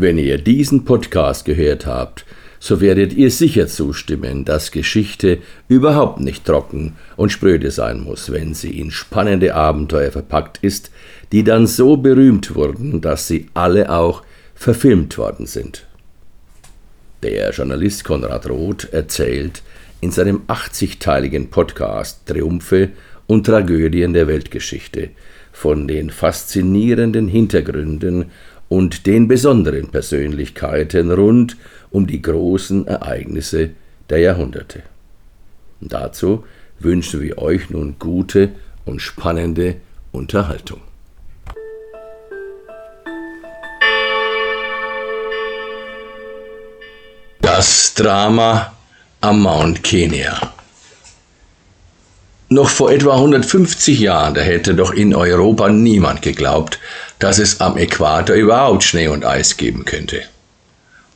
Wenn ihr diesen Podcast gehört habt, so werdet ihr sicher zustimmen, dass Geschichte überhaupt nicht trocken und spröde sein muss, wenn sie in spannende Abenteuer verpackt ist, die dann so berühmt wurden, dass sie alle auch verfilmt worden sind. Der Journalist Konrad Roth erzählt in seinem 80-teiligen Podcast Triumphe und Tragödien der Weltgeschichte von den faszinierenden Hintergründen und den besonderen Persönlichkeiten rund um die großen Ereignisse der Jahrhunderte. Und dazu wünschen wir euch nun gute und spannende Unterhaltung. Das Drama am Mount Kenya. Noch vor etwa 150 Jahren, da hätte doch in Europa niemand geglaubt, dass es am Äquator überhaupt Schnee und Eis geben könnte.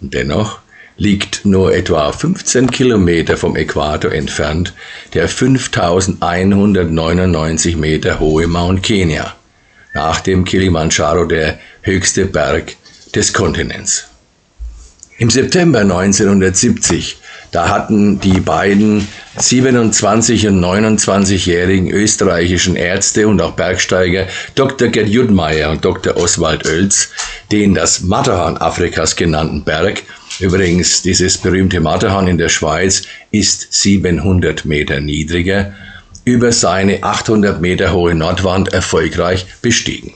Und dennoch liegt nur etwa 15 Kilometer vom Äquator entfernt der 5199 Meter hohe Mount Kenya, nach dem Kilimanjaro der höchste Berg des Kontinents. Im September 1970 da hatten die beiden 27 und 29-jährigen österreichischen Ärzte und auch Bergsteiger Dr. Gerd Juttmeier und Dr. Oswald Oelz den das Matterhorn Afrikas genannten Berg, übrigens dieses berühmte Matterhorn in der Schweiz ist 700 Meter niedriger, über seine 800 Meter hohe Nordwand erfolgreich bestiegen.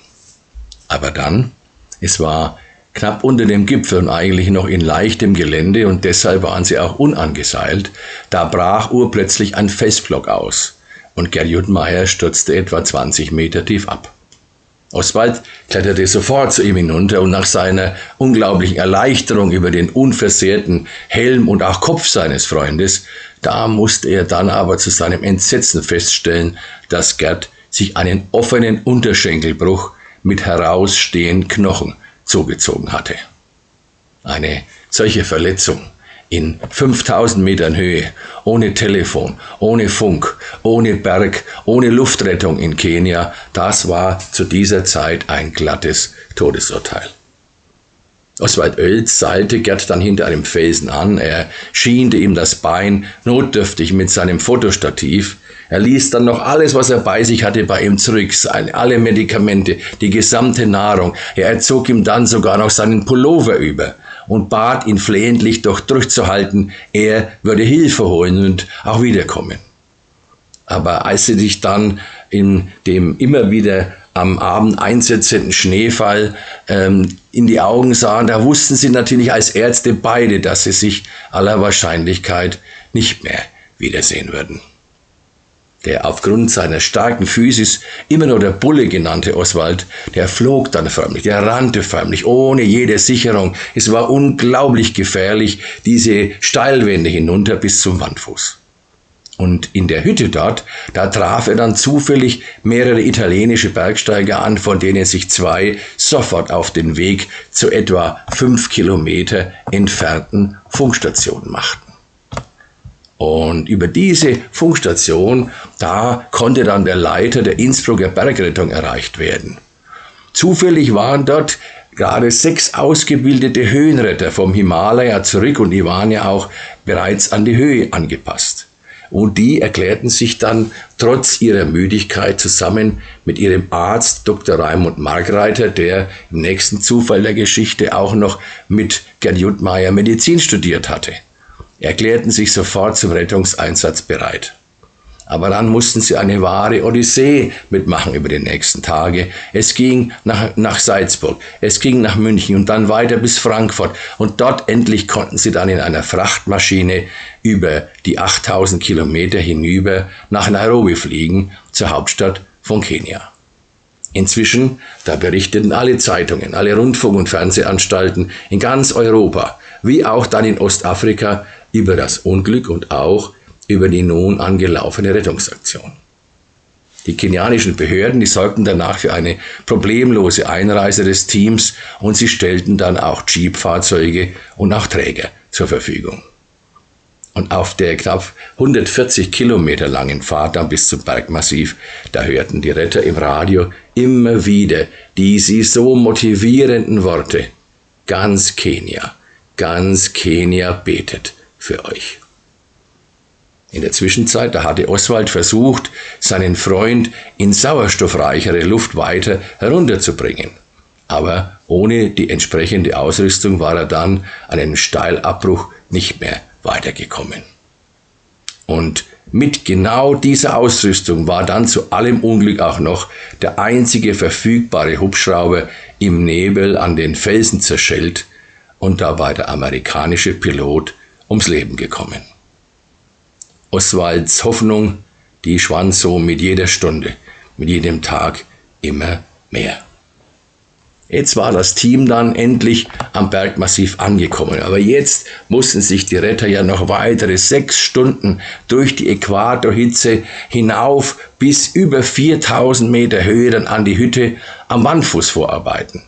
Aber dann, es war knapp unter dem Gipfel und eigentlich noch in leichtem Gelände und deshalb waren sie auch unangeseilt, da brach urplötzlich ein Felsblock aus und Gerd Juttmeier stürzte etwa 20 Meter tief ab. Oswald kletterte sofort zu ihm hinunter und nach seiner unglaublichen Erleichterung über den unversehrten Helm und auch Kopf seines Freundes, da musste er dann aber zu seinem Entsetzen feststellen, dass Gerd sich einen offenen Unterschenkelbruch mit herausstehenden Knochen zugezogen hatte. Eine solche Verletzung in 5000 Metern Höhe, ohne Telefon, ohne Funk, ohne Berg, ohne Luftrettung in Kenia, das war zu dieser Zeit ein glattes Todesurteil. Oswald Oelz seilte Gerd dann hinter einem Felsen an, er schiente ihm das Bein notdürftig mit seinem Fotostativ, er ließ dann noch alles, was er bei sich hatte, bei ihm zurück, alle Medikamente, die gesamte Nahrung. Er zog ihm dann sogar noch seinen Pullover über und bat ihn flehentlich doch durchzuhalten, er würde Hilfe holen und auch wiederkommen. Aber als sie sich dann in dem immer wieder am Abend einsetzenden Schneefall ähm, in die Augen sahen, da wussten sie natürlich als Ärzte beide, dass sie sich aller Wahrscheinlichkeit nicht mehr wiedersehen würden der aufgrund seiner starken Physis immer nur der Bulle genannte Oswald, der flog dann förmlich, der rannte förmlich, ohne jede Sicherung. Es war unglaublich gefährlich, diese Steilwände hinunter bis zum Wandfuß. Und in der Hütte dort, da traf er dann zufällig mehrere italienische Bergsteiger an, von denen sich zwei sofort auf den Weg zu etwa fünf Kilometer entfernten Funkstationen machten. Und über diese Funkstation, da konnte dann der Leiter der Innsbrucker Bergrettung erreicht werden. Zufällig waren dort gerade sechs ausgebildete Höhenretter vom Himalaya zurück und die waren ja auch bereits an die Höhe angepasst. Und die erklärten sich dann trotz ihrer Müdigkeit zusammen mit ihrem Arzt Dr. Raimund Markreiter, der im nächsten Zufall der Geschichte auch noch mit Gerd Juttmeier Medizin studiert hatte erklärten sich sofort zum Rettungseinsatz bereit. Aber dann mussten sie eine wahre Odyssee mitmachen über die nächsten Tage. Es ging nach, nach Salzburg, es ging nach München und dann weiter bis Frankfurt. Und dort endlich konnten sie dann in einer Frachtmaschine über die 8000 Kilometer hinüber nach Nairobi fliegen, zur Hauptstadt von Kenia. Inzwischen, da berichteten alle Zeitungen, alle Rundfunk- und Fernsehanstalten in ganz Europa, wie auch dann in Ostafrika, über das Unglück und auch über die nun angelaufene Rettungsaktion. Die kenianischen Behörden, die sorgten danach für eine problemlose Einreise des Teams und sie stellten dann auch Jeep-Fahrzeuge und auch Träger zur Verfügung. Und auf der knapp 140 Kilometer langen Fahrt dann bis zum Bergmassiv, da hörten die Retter im Radio immer wieder die sie so motivierenden Worte. ganz Kenia, ganz Kenia betet für euch. In der Zwischenzeit, da hatte Oswald versucht, seinen Freund in sauerstoffreichere Luft weiter herunterzubringen. Aber ohne die entsprechende Ausrüstung war er dann an einem Steilabbruch nicht mehr weitergekommen. Und mit genau dieser Ausrüstung war dann zu allem Unglück auch noch der einzige verfügbare Hubschrauber im Nebel an den Felsen zerschellt und dabei der amerikanische Pilot ums Leben gekommen. Oswalds Hoffnung, die schwand so mit jeder Stunde, mit jedem Tag immer mehr. Jetzt war das Team dann endlich am Bergmassiv angekommen. Aber jetzt mussten sich die Retter ja noch weitere sechs Stunden durch die Äquatorhitze hinauf bis über 4000 Meter Höhe dann an die Hütte am Wandfuß vorarbeiten.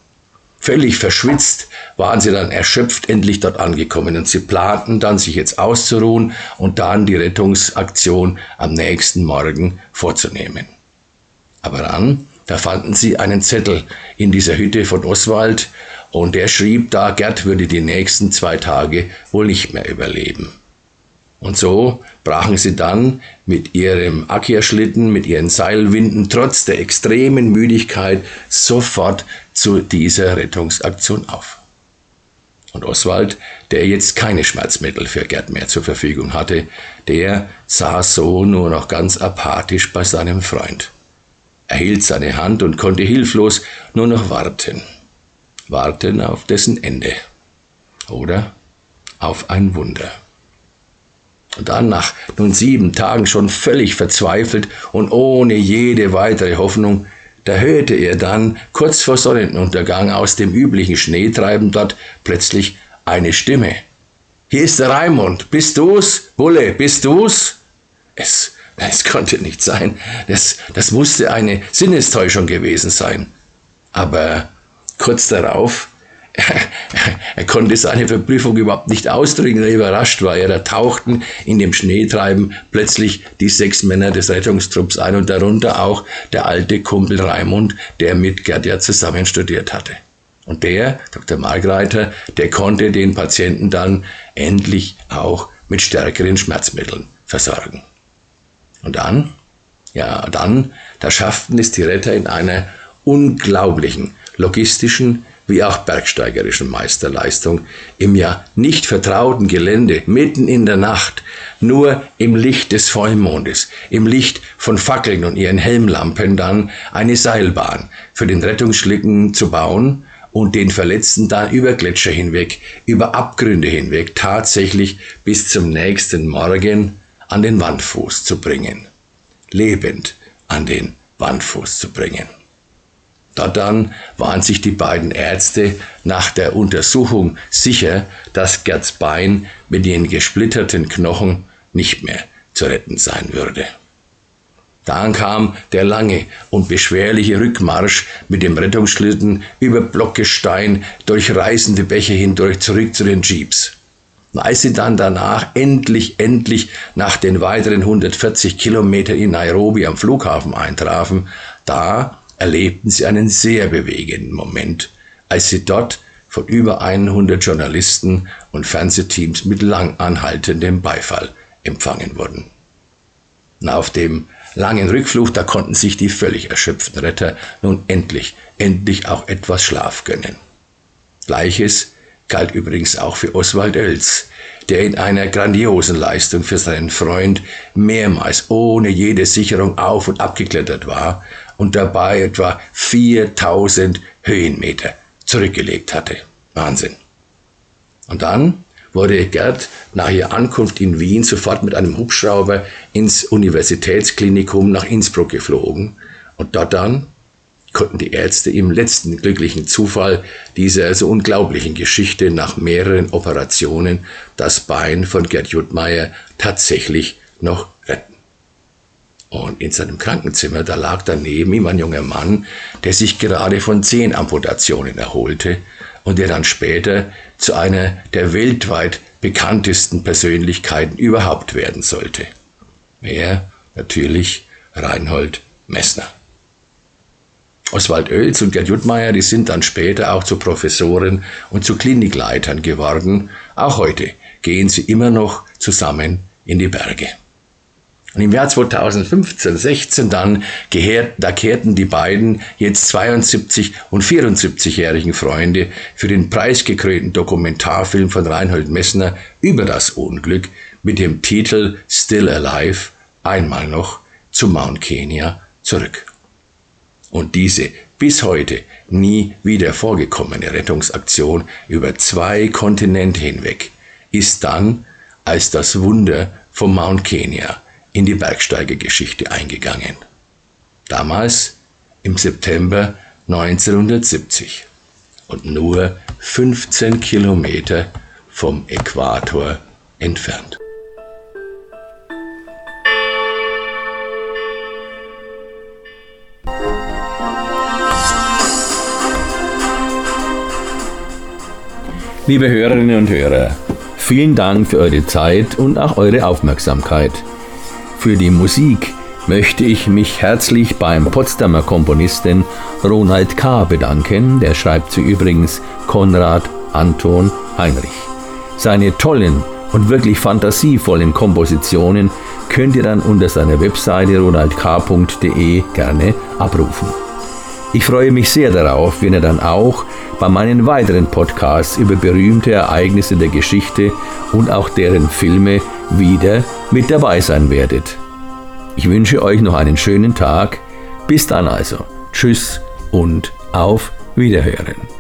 Völlig verschwitzt waren sie dann erschöpft endlich dort angekommen und sie planten dann, sich jetzt auszuruhen und dann die Rettungsaktion am nächsten Morgen vorzunehmen. Aber dann da fanden sie einen Zettel in dieser Hütte von Oswald und der schrieb da, Gerd würde die nächsten zwei Tage wohl nicht mehr überleben. Und so brachen sie dann mit ihrem Ackerschlitten, mit ihren Seilwinden trotz der extremen Müdigkeit sofort zu dieser Rettungsaktion auf. Und Oswald, der jetzt keine Schmerzmittel für Gerd mehr zur Verfügung hatte, der saß so nur noch ganz apathisch bei seinem Freund. Er hielt seine Hand und konnte hilflos nur noch warten. Warten auf dessen Ende. Oder auf ein Wunder. Und dann nach nun sieben Tagen schon völlig verzweifelt und ohne jede weitere Hoffnung, da hörte er dann kurz vor Sonnenuntergang aus dem üblichen Schneetreiben dort plötzlich eine Stimme. Hier ist der Raimund. Bist du's? Bulle, bist du's? Es es konnte nicht sein. Das, das musste eine Sinnestäuschung gewesen sein. Aber kurz darauf, er konnte seine Verblüffung überhaupt nicht ausdrücken, er überrascht war. da tauchten in dem Schneetreiben plötzlich die sechs Männer des Rettungstrupps ein und darunter auch der alte Kumpel Raimund, der mit Gerd ja zusammen studiert hatte. Und der, Dr. Margreiter, der konnte den Patienten dann endlich auch mit stärkeren Schmerzmitteln versorgen. Und dann, ja, dann, da schafften es die Retter in einer unglaublichen logistischen wie auch bergsteigerischen Meisterleistung im ja nicht vertrauten Gelände mitten in der Nacht, nur im Licht des Vollmondes, im Licht von Fackeln und ihren Helmlampen dann eine Seilbahn für den Rettungsschlitten zu bauen und den Verletzten dann über Gletscher hinweg, über Abgründe hinweg tatsächlich bis zum nächsten Morgen an den Wandfuß zu bringen, lebend an den Wandfuß zu bringen. Dort dann waren sich die beiden Ärzte nach der Untersuchung sicher, dass Gerds Bein mit den gesplitterten Knochen nicht mehr zu retten sein würde. Dann kam der lange und beschwerliche Rückmarsch mit dem Rettungsschlitten über Blockgestein durch reißende Bäche hindurch zurück zu den Jeeps. Als sie dann danach endlich, endlich nach den weiteren 140 Kilometern in Nairobi am Flughafen eintrafen, da erlebten sie einen sehr bewegenden Moment, als sie dort von über 100 Journalisten und Fernsehteams mit lang anhaltendem Beifall empfangen wurden. Auf dem langen Rückflug, da konnten sich die völlig erschöpften Retter nun endlich, endlich auch etwas Schlaf gönnen. Gleiches galt übrigens auch für Oswald Oels, der in einer grandiosen Leistung für seinen Freund mehrmals ohne jede Sicherung auf und abgeklettert war und dabei etwa 4000 Höhenmeter zurückgelegt hatte. Wahnsinn. Und dann wurde Gerd nach ihrer Ankunft in Wien sofort mit einem Hubschrauber ins Universitätsklinikum nach Innsbruck geflogen und dort dann konnten die Ärzte im letzten glücklichen Zufall dieser so unglaublichen Geschichte nach mehreren Operationen das Bein von Gerd Juttmeier tatsächlich noch retten. Und in seinem Krankenzimmer, da lag daneben ihm ein junger Mann, der sich gerade von Zehenamputationen erholte und der dann später zu einer der weltweit bekanntesten Persönlichkeiten überhaupt werden sollte. Er natürlich Reinhold Messner. Oswald Oels und Gerd Juttmeier, die sind dann später auch zu Professoren und zu Klinikleitern geworden. Auch heute gehen sie immer noch zusammen in die Berge. Und im Jahr 2015, 16 dann, da kehrten die beiden jetzt 72 und 74-jährigen Freunde für den preisgekrönten Dokumentarfilm von Reinhold Messner über das Unglück mit dem Titel Still Alive einmal noch zu Mount Kenya zurück. Und diese bis heute nie wieder vorgekommene Rettungsaktion über zwei Kontinente hinweg ist dann als das Wunder vom Mount Kenya in die Bergsteigergeschichte eingegangen. Damals im September 1970 und nur 15 Kilometer vom Äquator entfernt. Liebe Hörerinnen und Hörer, vielen Dank für eure Zeit und auch eure Aufmerksamkeit. Für die Musik möchte ich mich herzlich beim Potsdamer Komponisten Ronald K. bedanken. Der schreibt sie übrigens Konrad Anton Heinrich. Seine tollen und wirklich fantasievollen Kompositionen könnt ihr dann unter seiner Webseite ronaldk.de gerne abrufen. Ich freue mich sehr darauf, wenn ihr dann auch bei meinen weiteren Podcasts über berühmte Ereignisse der Geschichte und auch deren Filme wieder mit dabei sein werdet. Ich wünsche euch noch einen schönen Tag. Bis dann also. Tschüss und auf Wiederhören.